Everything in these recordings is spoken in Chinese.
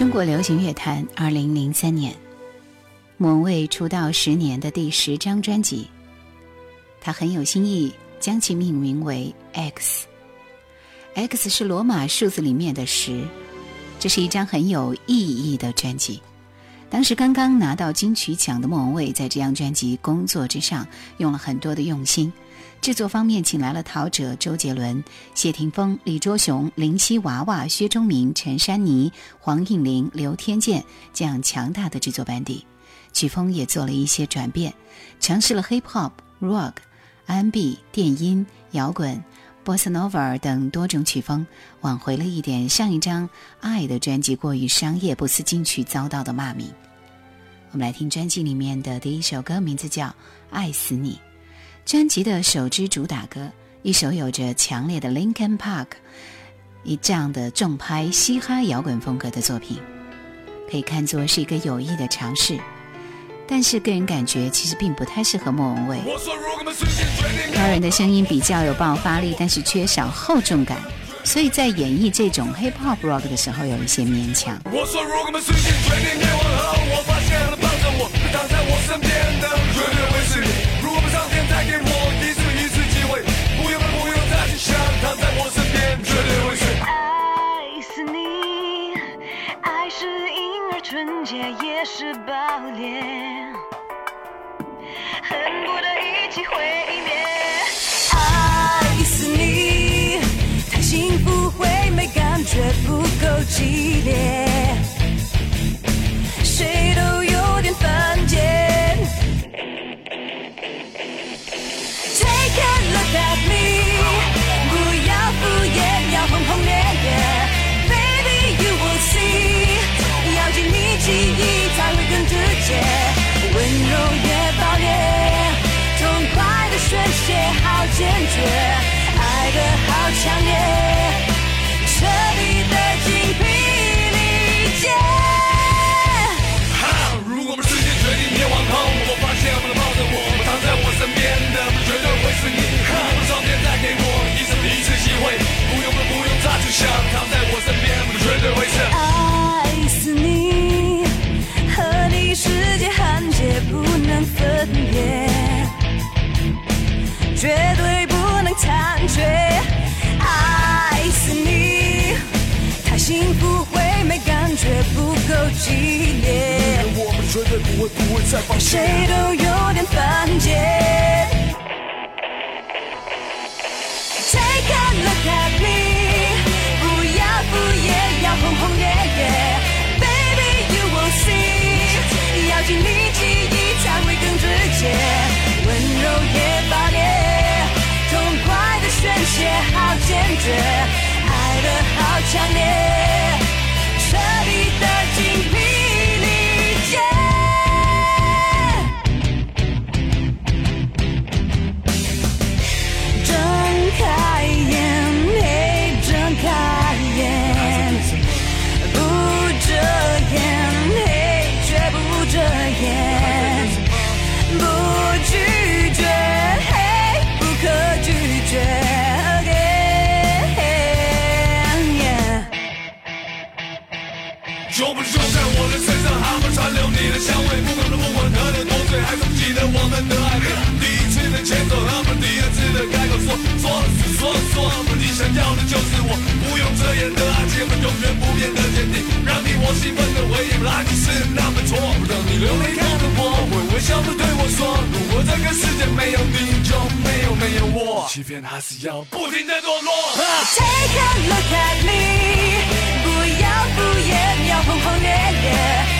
中国流行乐坛，二零零三年，莫文蔚出道十年的第十张专辑，他很有新意，将其命名为 X。X 是罗马数字里面的十，这是一张很有意义的专辑。当时刚刚拿到金曲奖的莫文蔚，在这张专辑工作之上用了很多的用心。制作方面请来了陶喆、周杰伦、谢霆锋、李卓雄、林夕、娃娃、薛忠明、陈珊妮、黄韵玲、刘天健这样强大的制作班底，曲风也做了一些转变，尝试了 hip hop、rock、R&B、电音、摇滚、bossanova 等多种曲风，挽回了一点上一张《爱》的专辑过于商业、不思进取遭到的骂名。我们来听专辑里面的第一首歌，名字叫《爱死你》。专辑的首支主打歌，一首有着强烈的 Linkin Park 以这样的重拍嘻哈摇滚风格的作品，可以看作是一个有意的尝试。但是个人感觉其实并不太适合莫文蔚。高人的声音比较有爆发力，但是缺少厚重感，所以在演绎这种 Hip Hop Rock 的时候有一些勉强。再给我一次一次机会，不用不用再去想，躺在我身边绝对会险。爱死你，爱是婴儿纯洁，也是暴烈，恨不得一起毁灭。爱死你，太幸福会没感觉，不够激烈。坚决，爱得好强烈，彻底的精疲力竭。哈，如果我们之间决定捏完后，我发现不能抱着我，我躺在我身边的绝对会是你。哈，我的照片带给我一生一次机会，不用问不用猜，去想躺在我身边，我绝对会是。纪念。我们绝对不会，不会再放。谁都有点犯贱。Take a look at me，不要敷衍，要轰轰烈烈。Baby you w i l l see，要经历记忆才会更直接。温柔也爆裂，痛快的宣泄，好坚决，爱得好强烈。香味不管的目光，喝得多醉还是记得我们的爱。第一次的牵手和么第二次的开口说说是说说，你想要的就是我，不用遮掩的爱情永远不变的坚定，让你我兴奋的回忆，拉来是那么错。让你流泪看着我，会微笑着对我说，如果这个世界没有你，就没有没有我。欺骗还是要不停的堕落。Take a look at me，不要敷衍，要轰轰烈烈。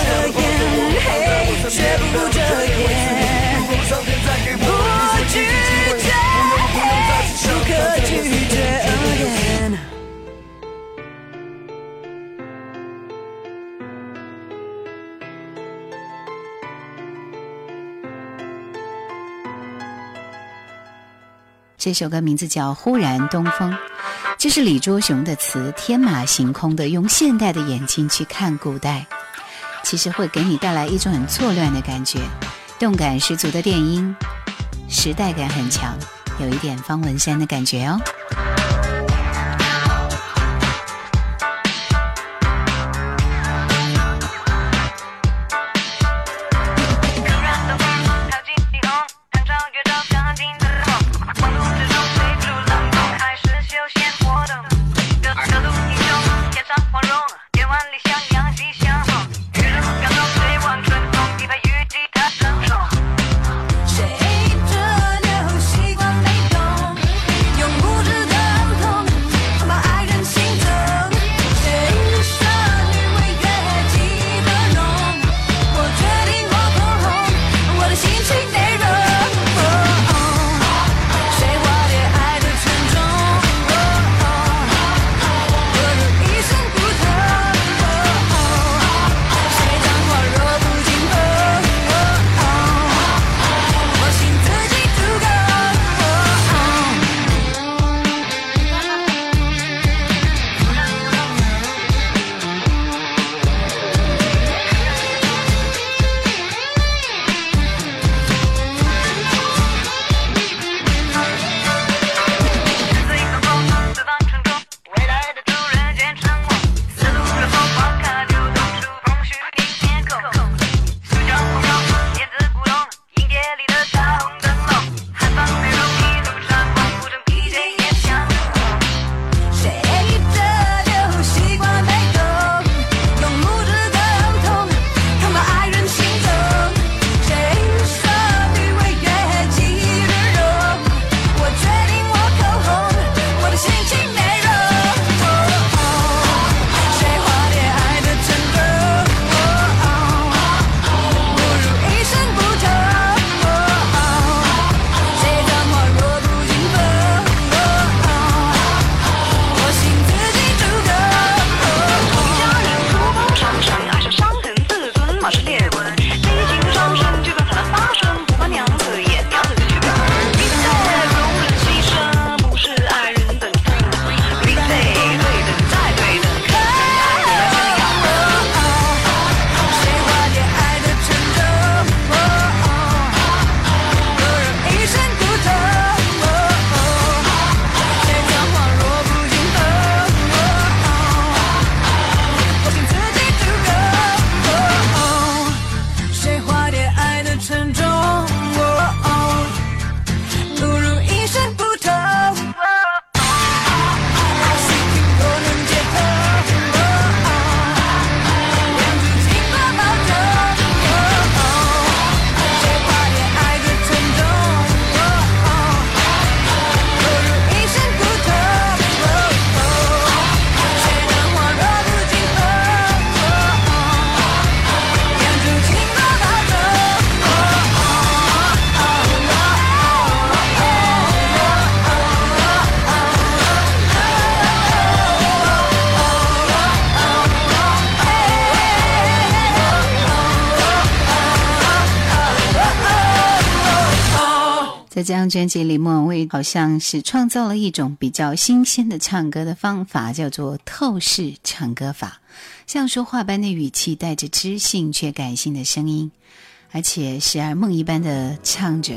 却不遮掩，不拒绝，不可拒绝。这首歌名字叫《忽然东风》，这是李卓雄的词，天马行空的用现代的眼睛去看古代。其实会给你带来一种很错乱的感觉，动感十足的电音，时代感很强，有一点方文山的感觉哦。这张专辑里，莫文蔚好像是创造了一种比较新鲜的唱歌的方法，叫做透视唱歌法，像说话般的语气，带着知性却感性的声音，而且时而梦一般的唱着，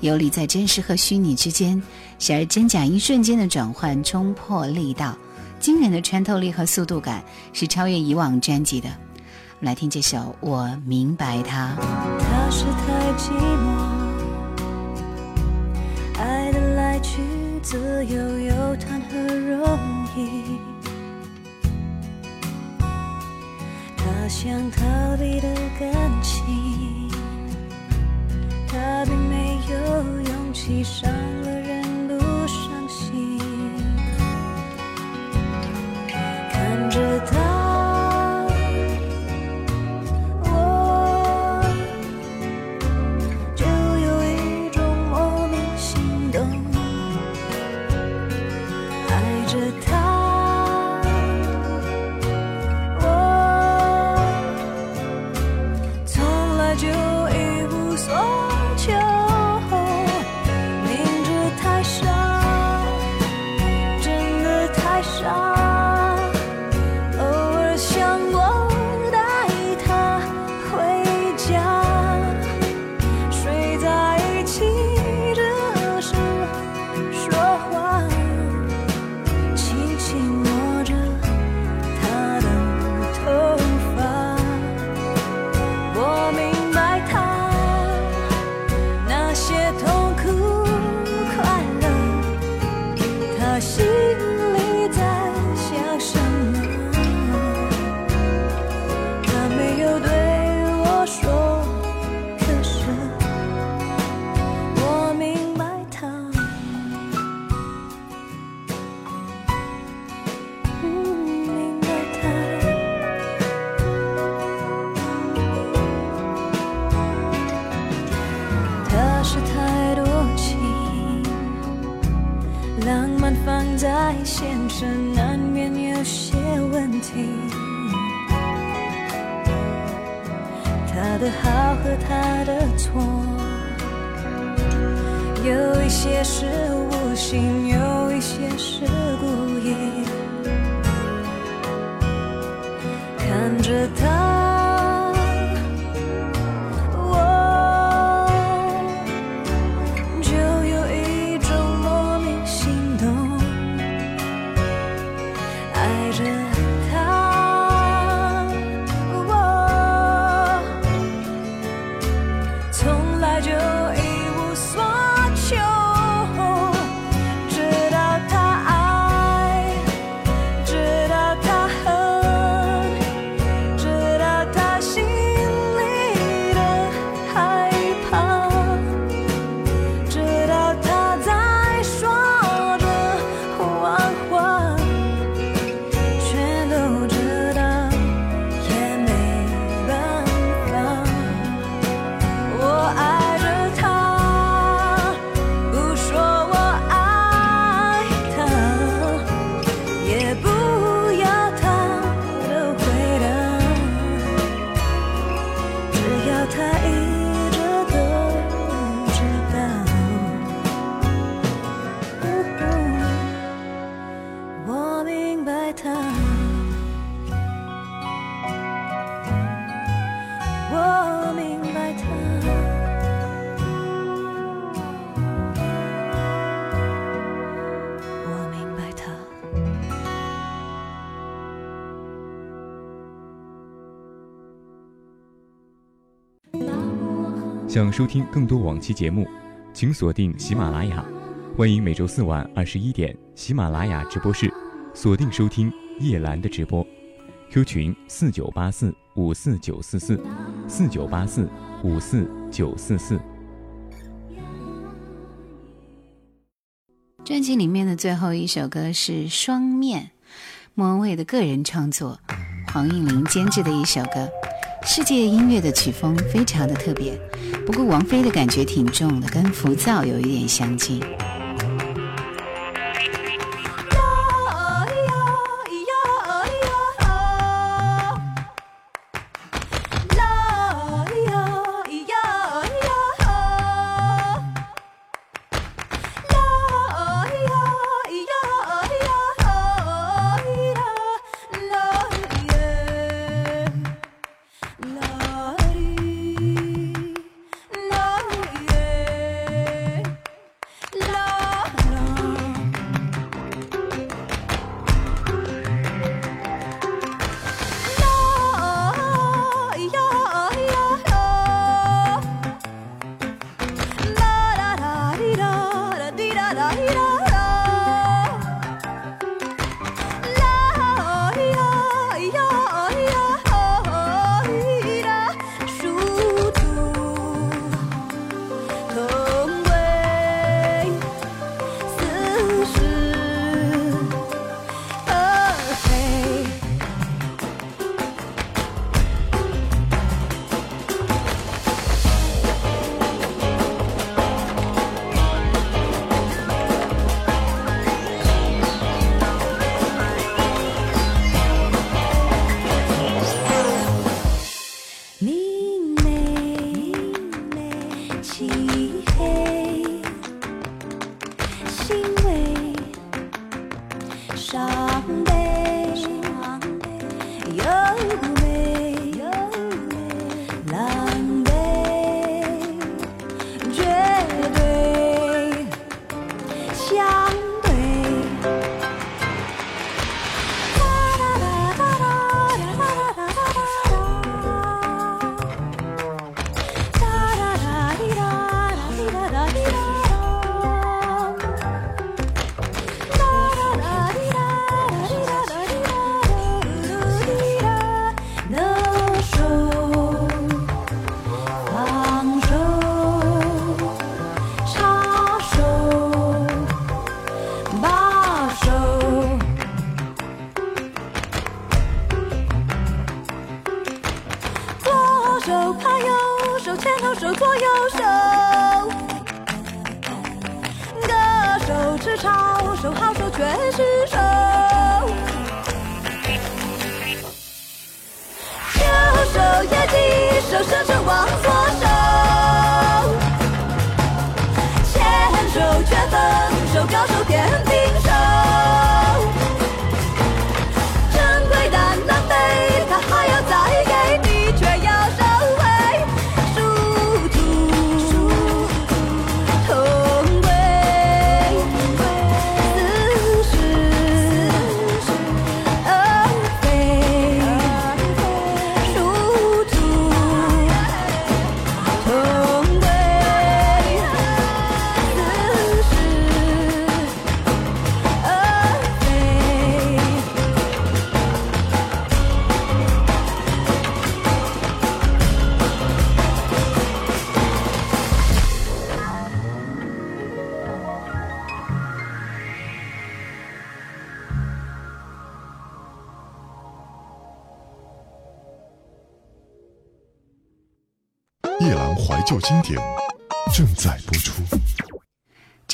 游离在真实和虚拟之间，时而真假一瞬间的转换，冲破力道，惊人的穿透力和速度感是超越以往专辑的。来听这首《我明白他》，他是太寂寞。自由又谈何容易？他想逃避的感情，他并没有勇气伤了。想收听更多往期节目，请锁定喜马拉雅。欢迎每周四晚二十一点喜马拉雅直播室，锁定收听叶兰的直播。Q 群四九八四五四九四四四九八四五四九四四。专辑里面的最后一首歌是《双面》，莫文蔚的个人创作，黄韵玲监制的一首歌。世界音乐的曲风非常的特别，不过王菲的感觉挺重的，跟浮躁有一点相近。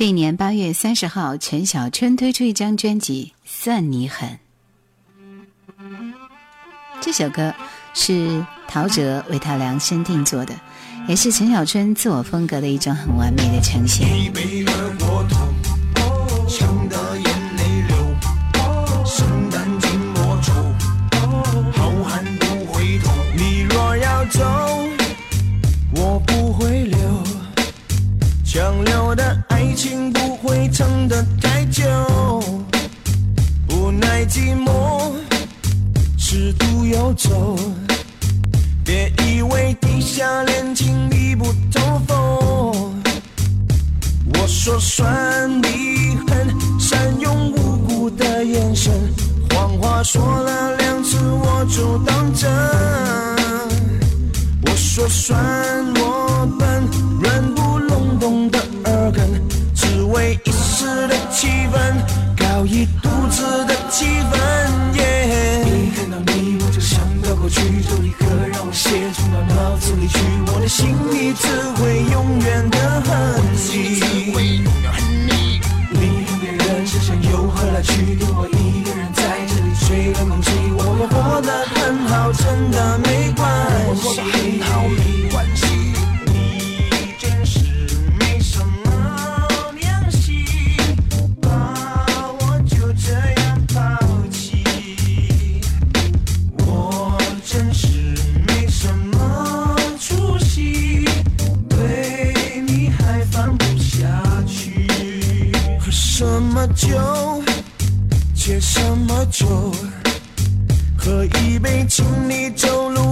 这一年八月三十号，陈小春推出一张专辑《算你狠》。这首歌是陶喆为他量身定做的，也是陈小春自我风格的一种很完美的呈现。的太久，无奈寂寞，尺度游走。别以为地下恋情密不透风。我说算你狠，善用无辜的眼神，谎话说了两次我就当真。我说算我笨，软不隆咚的。气氛，搞一肚子的气氛。一看到你我就想到过去，这一刻让我写出了脑子里去，我的心里只会永远的恨你。你和别人就像游客来去，我一个人在这里吹冷空气，我们活得很好，真的没关系。酒，喝一杯，请你走路。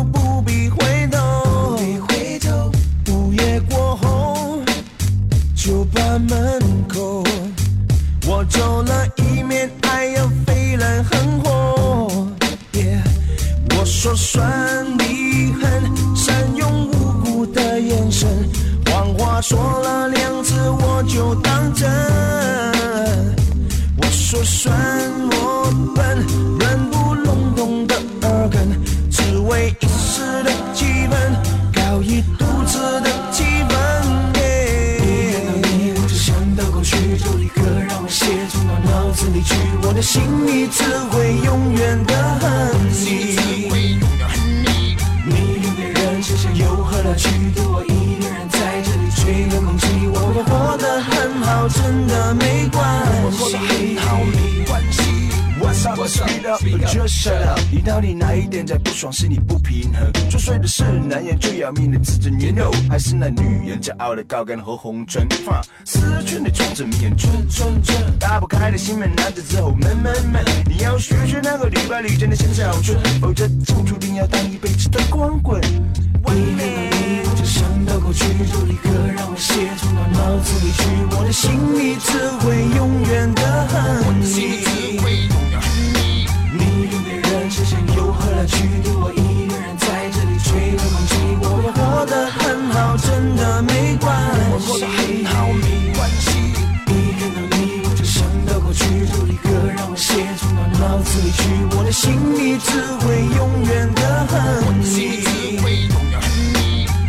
你离去，我的心里只会永远的恨你。你离别人，又何来去？我一个人在这里吹冷空气。我会活得很好，真的没关系。我们得很好。你到底哪一点在不爽？心里不平衡，作祟的是男人最要命的自尊。You know，还是那女人骄傲的高跟和红唇。f 思春的装着迷恋，春春，转，打不开的心门，子走走，闷闷闷。你要学学那个女扮女真的好春，哦，这就注定要当一辈子的光棍。一想到你，就想到过去，就立刻让我到脑子里去，我的心里只会永远的恨你。过得很好，真的没关系。我过得很好，没关系。一看到你，我就想到过去，就立刻让我写到脑子里去，我的心里只会永远的恨你。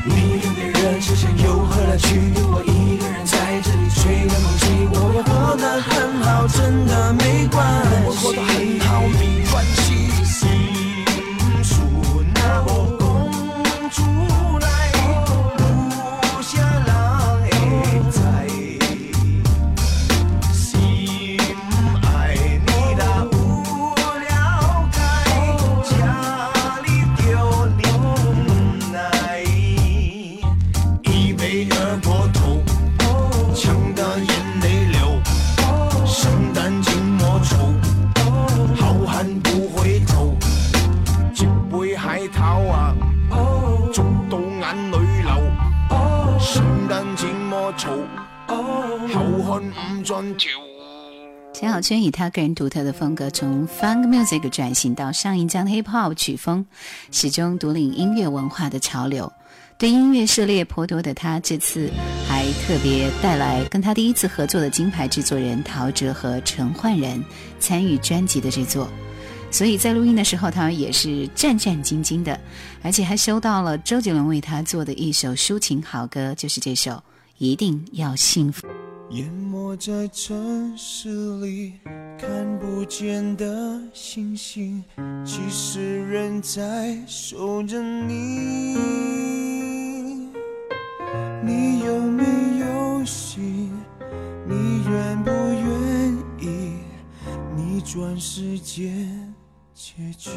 你跟别人之间有何来去？我一个人在这里吹冷空气，我活得很好，真的没关系。我过得很好，没关系。陈小春以他个人独特的风格，从 Funk Music 转型到上一张 Hip Hop 曲风，始终独领音乐文化的潮流。对音乐涉猎颇多的他，这次还特别带来跟他第一次合作的金牌制作人陶喆和陈奂仁参与专辑的制作，所以在录音的时候，他也是战战兢兢的，而且还收到了周杰伦为他做的一首抒情好歌，就是这首。一定要幸福。淹没在城市里，看不见的星星，其实仍在守着你。你有没有心？你愿不愿意逆转世界结局？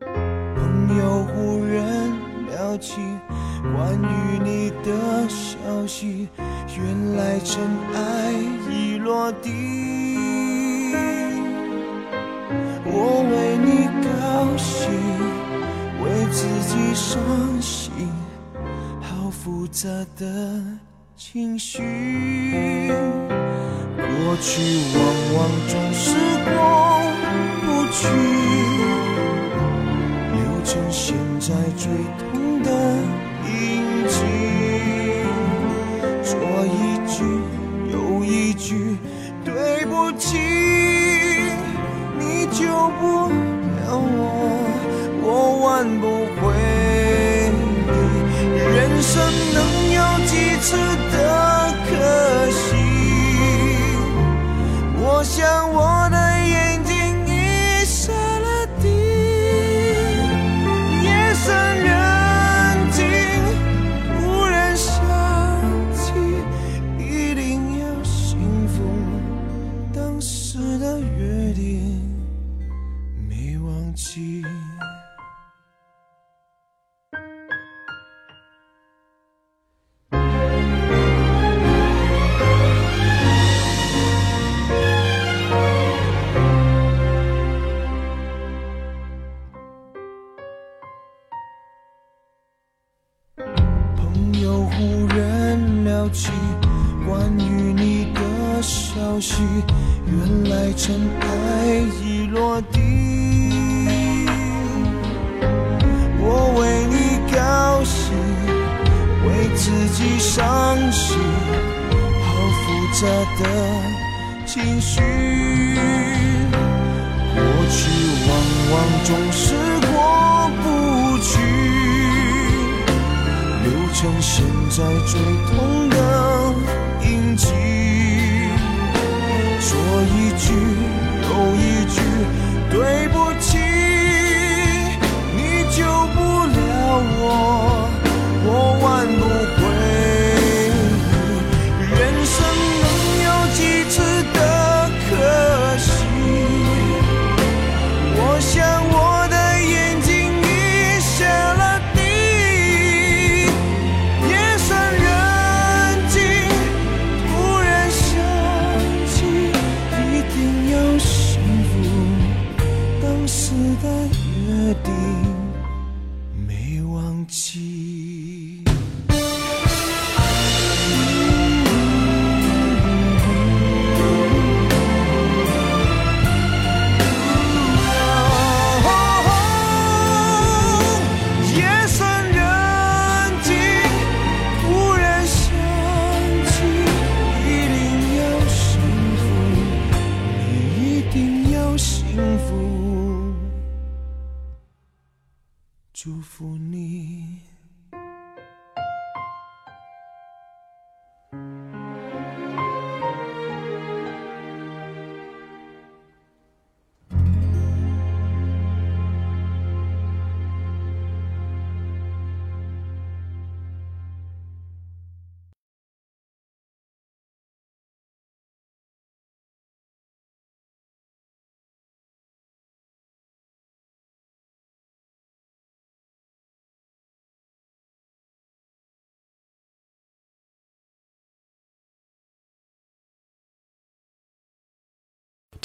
朋友忽然聊起。关于你的消息，原来尘埃已落地。我为你高兴，为自己伤心，好复杂的情绪。过去往往总是过不去，留成现在最痛的。说一句又一句对不起，你救不了我，我挽不回。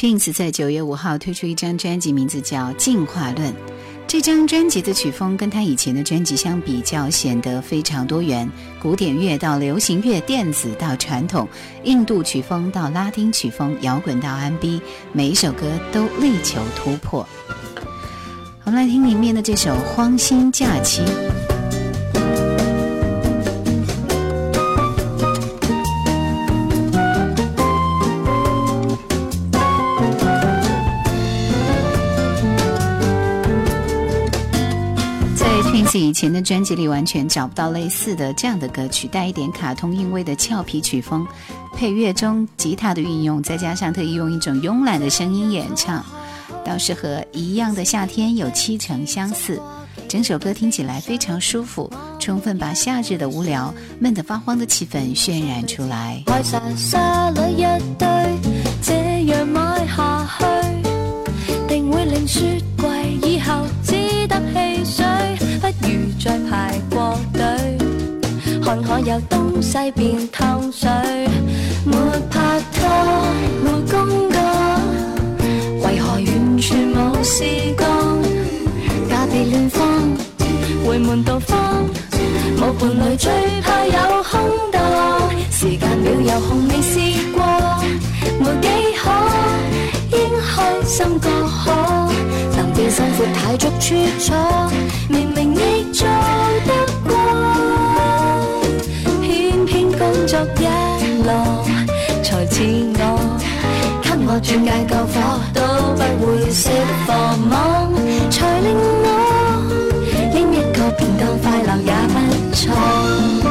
Jenns 在九月五号推出一张专辑，名字叫《进化论》。这张专辑的曲风跟他以前的专辑相比较，显得非常多元，古典乐到流行乐，电子到传统印度曲风到拉丁曲风，摇滚到 R&B，每一首歌都力求突破。我们来听里面的这首《荒心假期》。在以前的专辑里完全找不到类似的这样的歌曲，带一点卡通韵味的俏皮曲风，配乐中吉他的运用，再加上特意用一种慵懒的声音演唱，倒是和《一样的夏天》有七成相似。整首歌听起来非常舒服，充分把夏日的无聊、闷得发慌的气氛渲染出来。定会令雪。再排过队，看可有东西变汤水。没拍拖，没工作，为何完全冇试过？假别乱放，回门到慌。无伴侣最怕有空档，时间表有空未试过，没几可，应开心过可，能变生活太足处坐，明明应。做得过，偏偏工作一落，才似我，给我转介救火都不会涉网，才令我拎一个便当快乐也不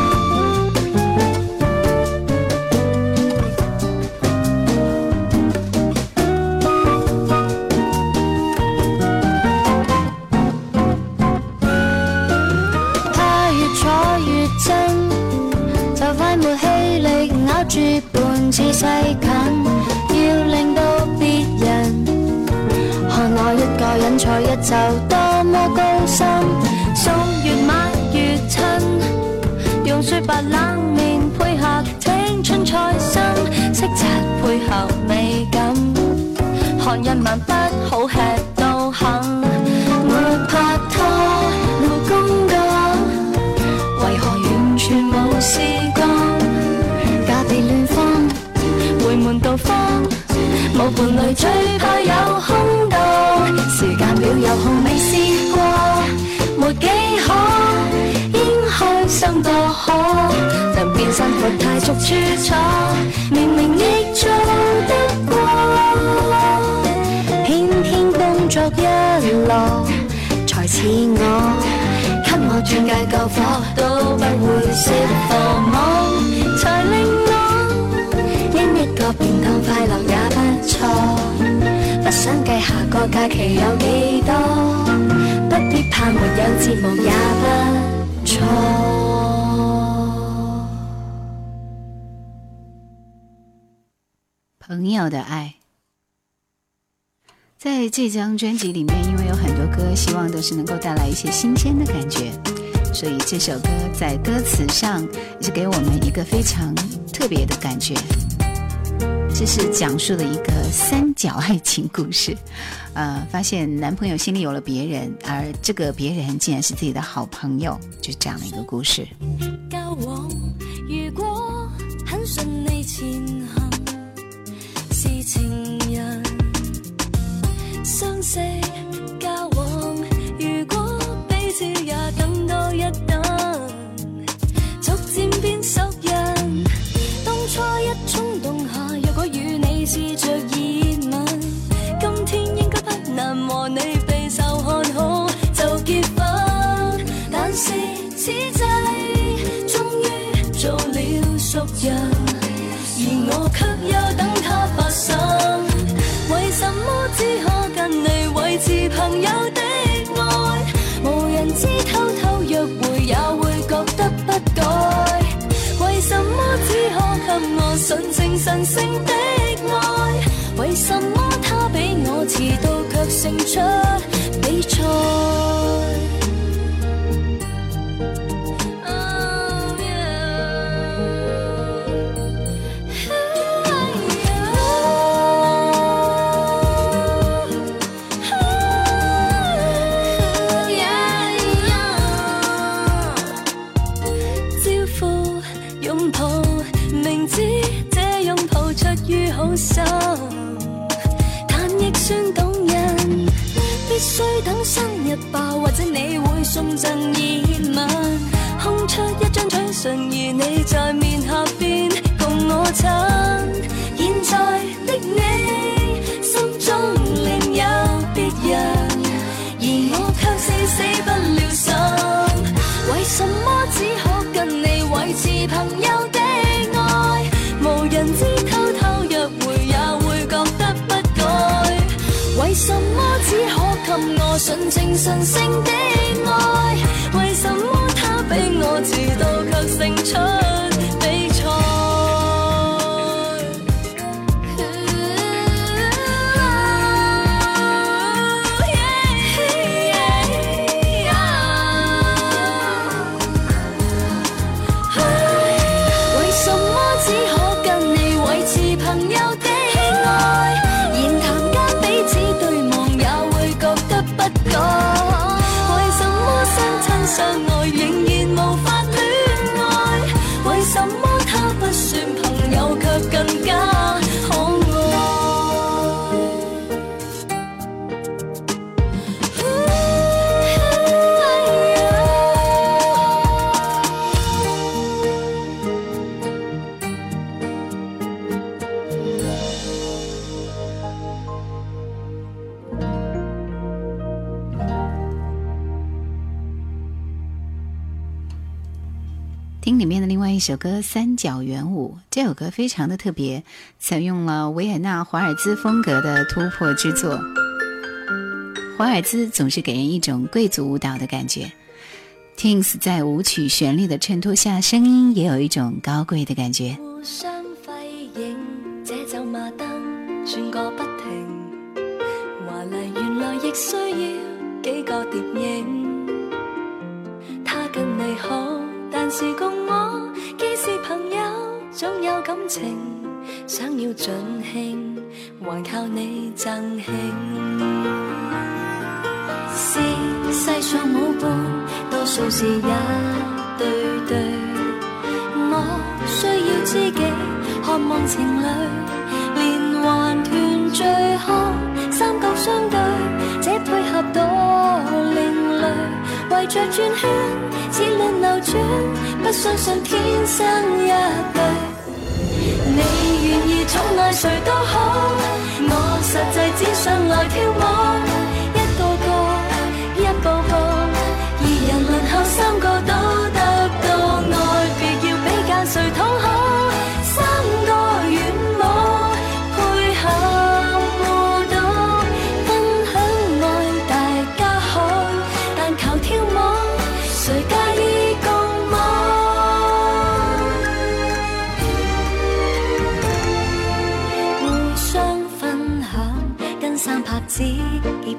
错。似世近，要令到别人看我一个人坐一就多么高心。送越晚越亲，用雪白冷面配合青春菜心，色泽配合美感，看一晚不好吃。伴侣最怕有空檔，時間表有空未試過，没幾可，應开心多可，能變生活太俗處错，明明亦做得過，偏偏工作一落，才似我，給我斷界救火都不會熄火，梦才令我，因一個便態快樂也。不不不想计下个假期有有几多，必怕没节目也错。朋友的爱，在这张专辑里面，因为有很多歌，希望都是能够带来一些新鲜的感觉，所以这首歌在歌词上也是给我们一个非常特别的感觉。这是讲述的一个三角爱情故事，呃，发现男朋友心里有了别人，而这个别人竟然是自己的好朋友，就这样的一个故事。样，而我却又等他发生。为什么只可跟你维持朋友的爱？无人知偷偷约会也会觉得不该。为什么只可给我纯情神圣的爱？为什么他比我迟到却胜出比赛？一包或者你会送赠热吻，空出一张嘴唇，而你在面下边共我亲。现在的你心中另有别人，而我却死死不了心。为什么只可跟你维持朋友？纯情神圣的爱，为什么他比我迟到却胜出？首歌《三角圆舞》这首歌非常的特别，采用了维也纳华尔兹风格的突破之作。华尔兹总是给人一种贵族舞蹈的感觉 t i n r s 在舞曲旋律的衬托下，声音也有一种高贵的感觉。总有感情，想要尽兴，还靠你赠兴。是世上舞伴，多数是一对对。我需要知己，渴望情侣，连环团聚看三角相对，这配合多另类。围着转圈，似轮流转，不相信天生一对。你愿意宠爱谁都好，我实际只想来跳舞。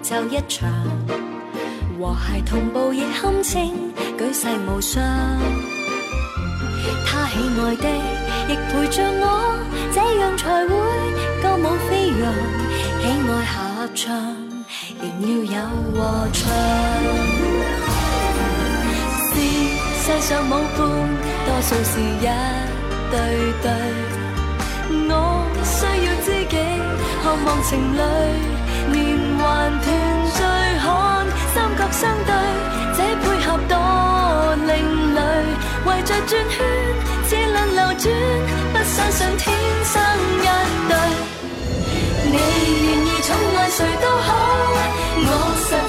就一場，和諧同步亦堪稱，舉世無双。他喜愛的亦陪着我，這樣才會歌舞飛揚。喜愛合唱，仍要有和唱。是世上舞伴，多數是一對對。我需要知己，渴望情侶。连环团聚看，三角相对，这配合多另类。围着转圈，只轮流转，不相信天生一对。你愿意宠爱谁都好，我实。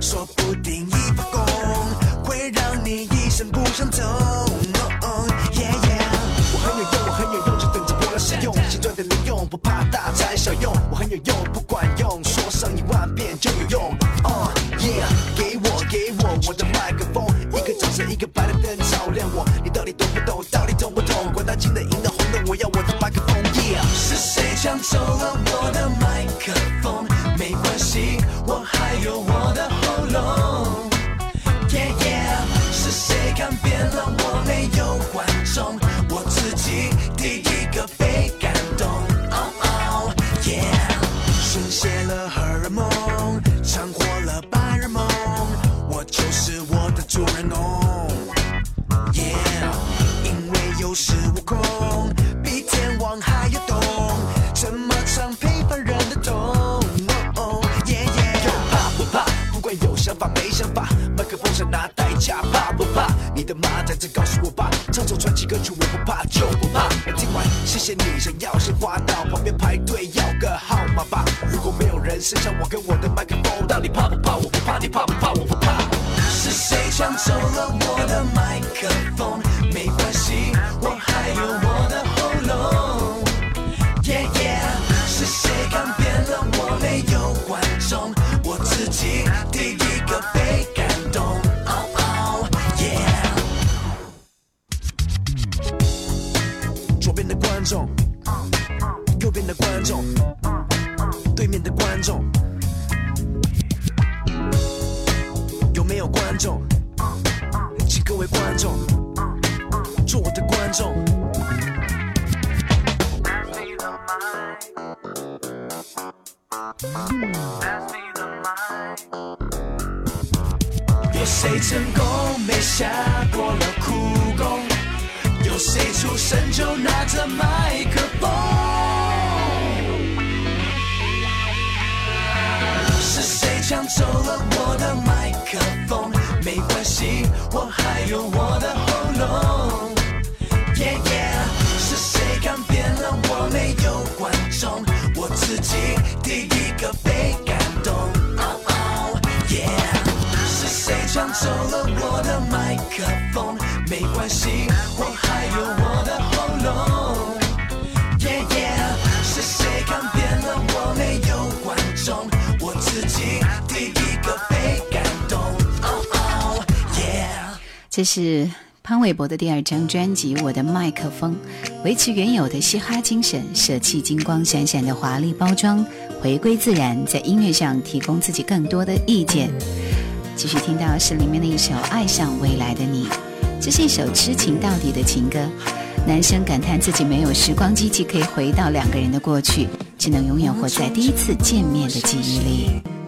说不定一发功，会让你一生不想走。No, yeah, yeah 我很有用，我很有用，就等着我来使用。心赚的零用，不怕大，材小用。我很有用，不管用，说上一万遍就有用。Uh, yeah，给我，给我我的麦克风，一个掌声，一个白的灯照亮我。你到底懂不懂？到底懂不懂？管他金的、银的、红的，我要我的麦克风。Yeah，是谁抢走了我的？再告诉我吧，唱首传奇歌曲，我不怕，就不怕。听完，谢谢你，想要先花到旁边排队要个号码吧。如果没有人剩下我跟我的麦克风，到底怕不怕？我不怕，你怕不怕？我不怕。是谁抢走了我的麦克风？没关系，我还有。观众，请各位观众，做我的观众。有谁成功没下过了苦功？有谁出生就拿着麦克风？是谁抢走了我的麦克风？没关系，我还有我的喉咙。耶耶，是谁改变了我没有观众？我自己第一个被感动。哦哦耶，是谁抢走了我的麦克风？没关系，我还有我的喉咙。这是潘玮柏的第二张专辑《我的麦克风》，维持原有的嘻哈精神，舍弃金光闪闪的华丽包装，回归自然，在音乐上提供自己更多的意见。继续听到是里面的一首《爱上未来的你》，这是一首痴情到底的情歌。男生感叹自己没有时光机器可以回到两个人的过去，只能永远活在第一次见面的记忆里。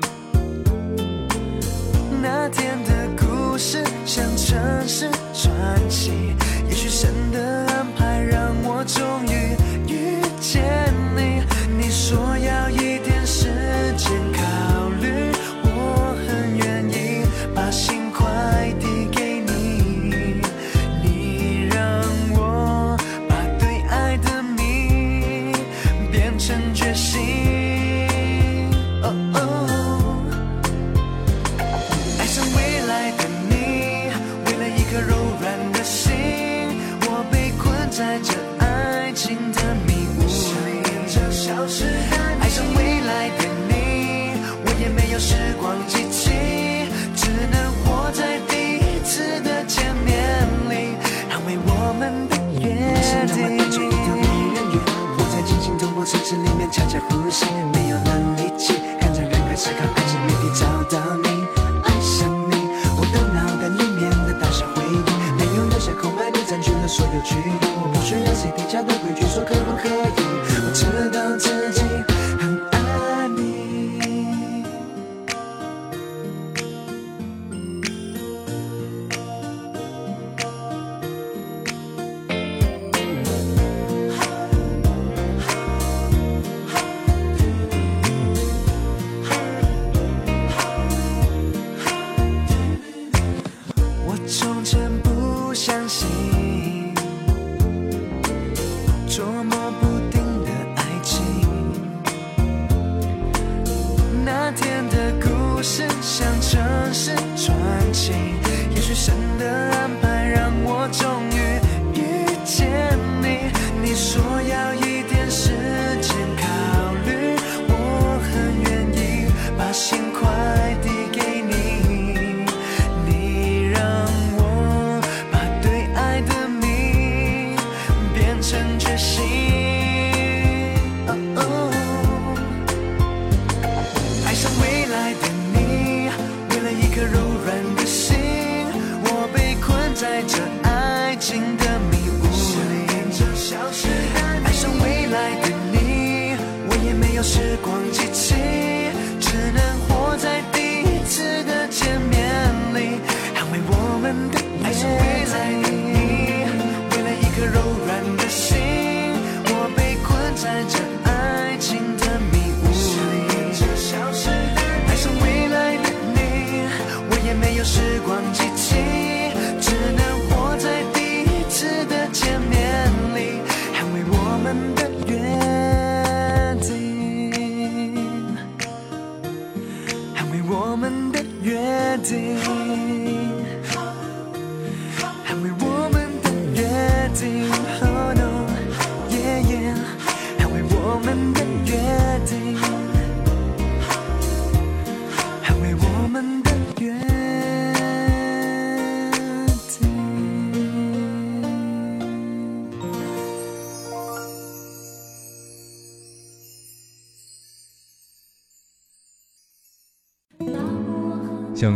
是传奇，也许神的安排让我终于遇见。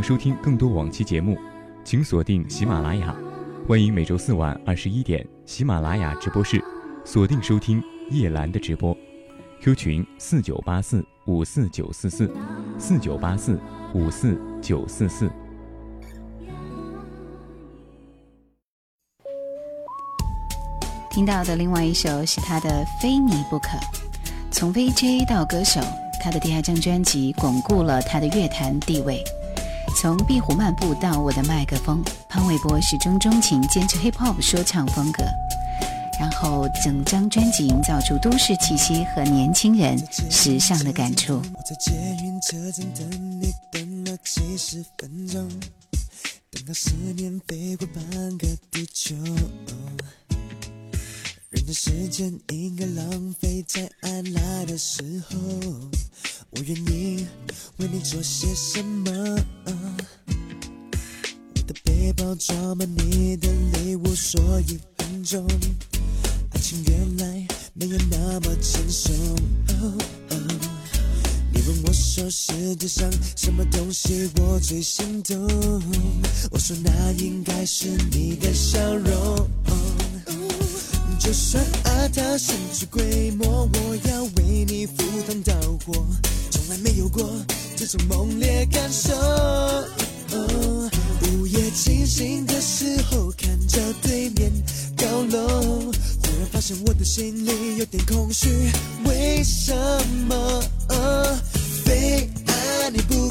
收听更多往期节目，请锁定喜马拉雅。欢迎每周四晚二十一点喜马拉雅直播室，锁定收听叶兰的直播。Q 群四九八四五四九四四四九八四五四九四四。听到的另外一首是他的《非你不可》，从 VJ 到歌手，他的第二张专辑巩固了他的乐坛地位。从《壁虎漫步》到《我的麦克风》，潘玮柏始终钟情坚持 Hip Hop 说唱风格，然后整张专辑营造出都市气息和年轻人时尚的感触。人的时间应该浪费在爱来的时候，我愿意为你做些什么。我的背包装满你的泪，物，说一分钟。爱情原来没有那么轻松。你问我说世界上什么东西我最心动，我说那应该是你的笑容。就算爱到神出鬼没，我要为你赴汤蹈火，从来没有过这种猛烈感受。午夜清醒的时候，看着对面高楼，忽然发现我的心里有点空虚，为什么非爱你？不。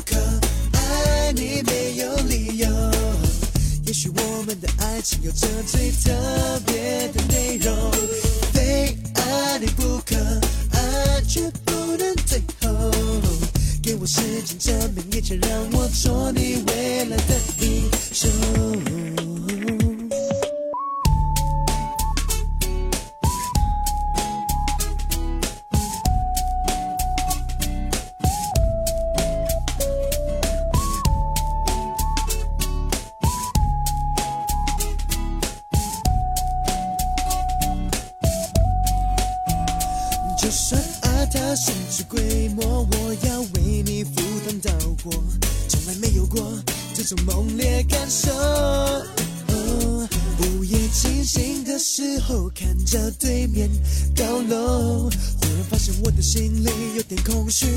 也许我们的爱情有着最特别的内容，非爱你不可，爱却不能最后。给我时间证明一切，让我做你未来的英雄。点空虚。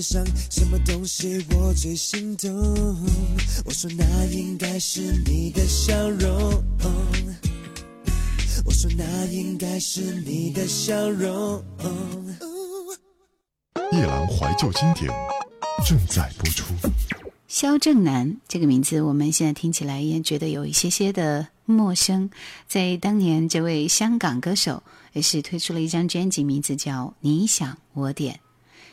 世上什么东西我最心动，我说那应该是你的笑容。我说那应该是你的笑容。夜郎怀旧经典正在播出。肖正南这个名字我们现在听起来也觉得有一些些的陌生，在当年这位香港歌手也是推出了一张专辑，名字叫你想我点。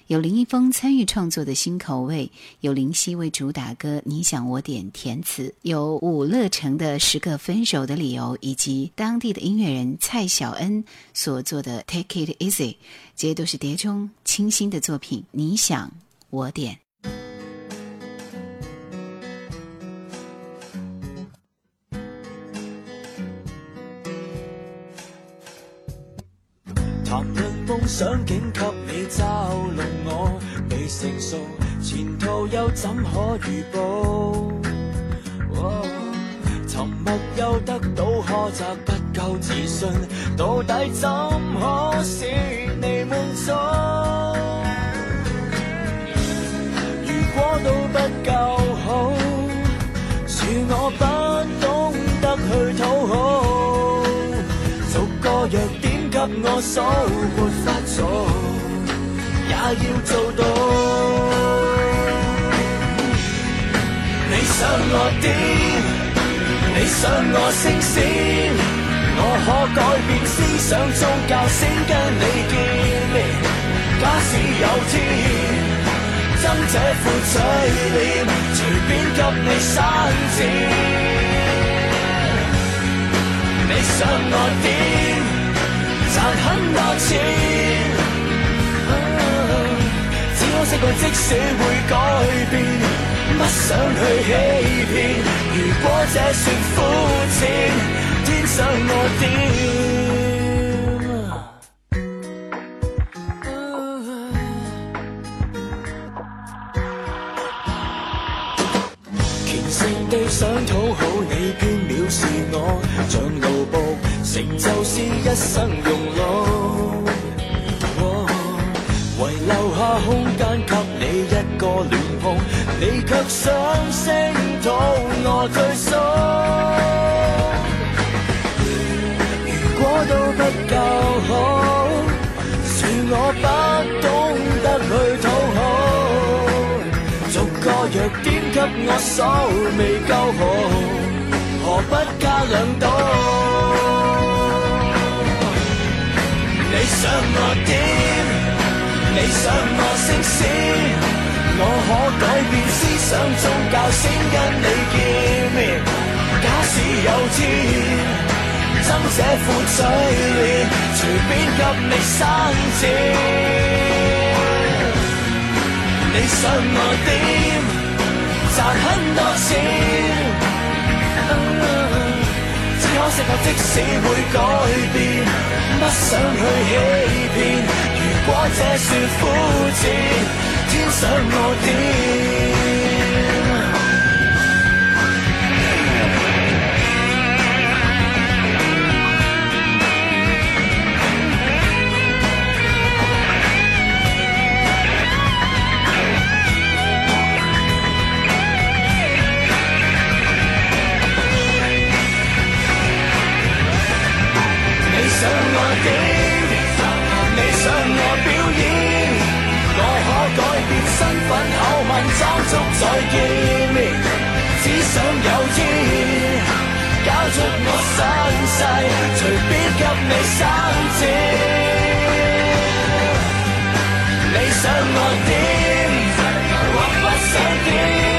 有林一峰参与创作的新口味，有林夕为主打歌《你想我点》填词，有伍乐成的《十个分手的理由》，以及当地的音乐人蔡晓恩所做的《Take It Easy》，这些都是碟中清新的作品。你想我点？谈论梦想，竟。成熟，前途又怎可預報？沉默又得到苛責，不夠自信，到底怎可使你滿足？如果都不夠好，恕我不懂得去討好，逐個弱点給我数，沒法做。也要做到。你想我点？你想我星线？我可改变思想、宗教、先跟你见面。假使有天，真这副嘴脸，随便给你删剪。你想我点？赚很多钱。失败，即使会改变，不想去欺骗。如果这算肤浅，天生我点？虔诚地想讨好你，捐藐视我像奴仆，成就是一生庸碌。空间给你一个乱碰，你却想声讨我最傻。如果都不够好，是我不懂得去讨好。逐个弱点给我所未够好，何不加两刀？你想我点？你想我星闪，我可改变思想、宗教、先跟你见面。假使有天，争这副嘴脸，随便给你生剪。你想我点，赚很多钱，只可惜我即使会改变，不想去欺骗。我果这是肤浅，天上想我点。我可改变身份，口吻、装束再见面，只想有天，交出我身世，随便给你生千。你想我点，或不想点？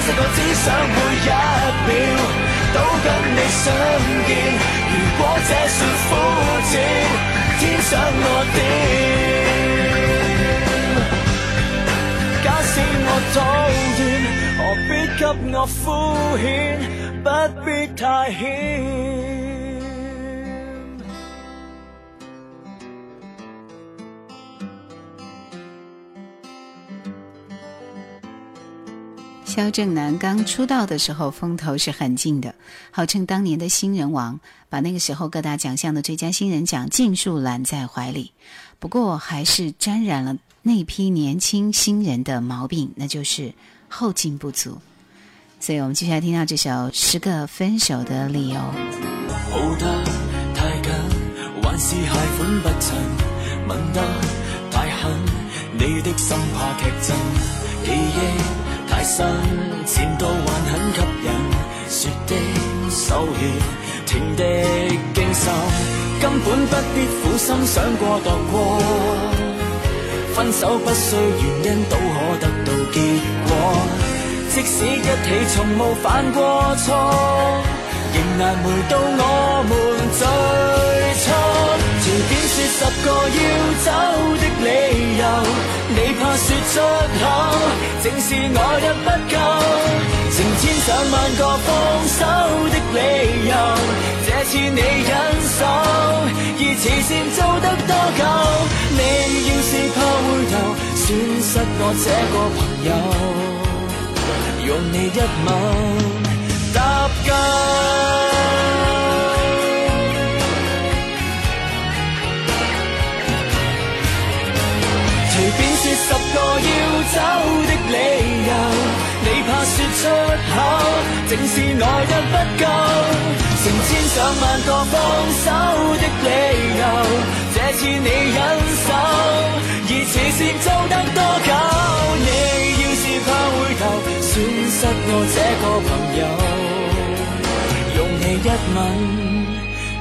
只可惜我只想每一秒都跟你相见。如果这算肤浅？想我点？假使我讨厌，何必给我敷衍？不必太显。萧正楠刚出道的时候风头是很劲的，号称当年的新人王，把那个时候各大奖项的最佳新人奖尽数揽在怀里。不过还是沾染了那批年轻新人的毛病，那就是后劲不足。所以，我们接下来听到这首《十个分手的理由》。身前度还很吸引，说的手软，听的惊心，根本不必苦心想过度过。分手不需原因，都可得到结果。即使一起从无犯过错，仍难回到我们最初。十個要走的理由，你怕說出口，正是我也不夠。成千上萬個放手的理由，這次你忍受，而慈善做得多久？你要是怕回頭，損失我這個朋友，用你一吻搭救。十个要走的理由，你怕说出口，正是来得不够。成千上万个放手的理由，这次你忍受，而慈善做得多久？你要是怕回头，损失我这个朋友，用你一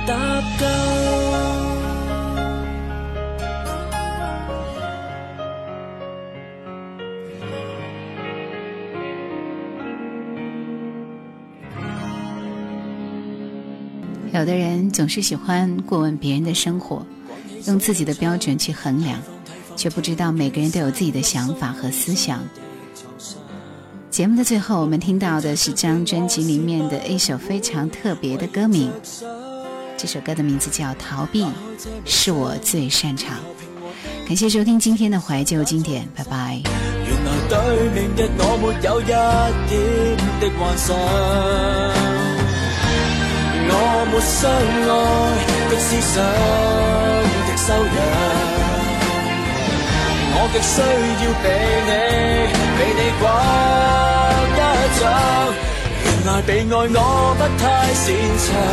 吻搭救。有的人总是喜欢过问别人的生活，用自己的标准去衡量，却不知道每个人都有自己的想法和思想。节目的最后，我们听到的是张专辑里面的一首非常特别的歌名。这首歌的名字叫《逃避》，是我最擅长。感谢收听今天的怀旧经典，拜拜。我没相爱的思想的修养，我极需要被你被你拐一着。原来被爱我不太擅长，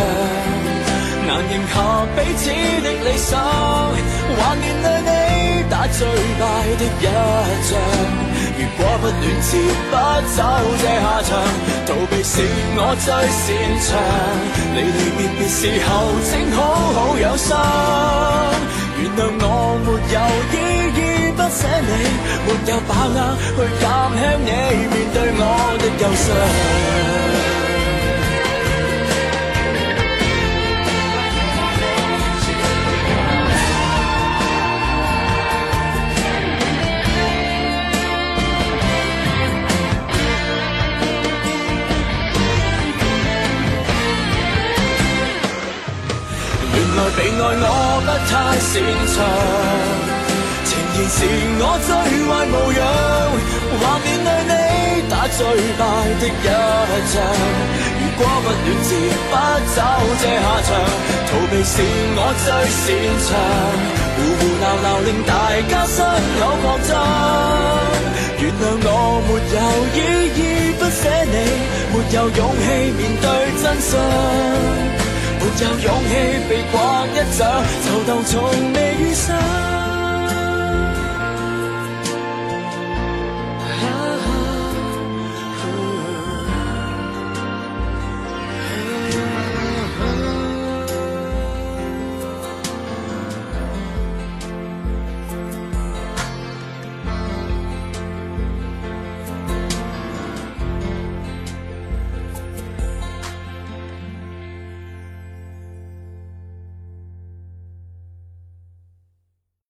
难迎合彼此的理想，怀念里你打最大的一仗。如果不乱折不走，这下场逃避是我最擅长。离离别别时候，请好好有心，原谅我没有依依不舍，你没有把握去减轻你面对我的忧伤。来被爱，我不太擅长。情言是我最坏模样，画面内你打最败的一仗。如果不乱字不走，这下场逃避是我最擅长。胡胡闹闹令大家伤口扩张，原谅我没有意义，不舍你，没有勇气面对真相。没有勇气被刮一掌，就当从未遇上。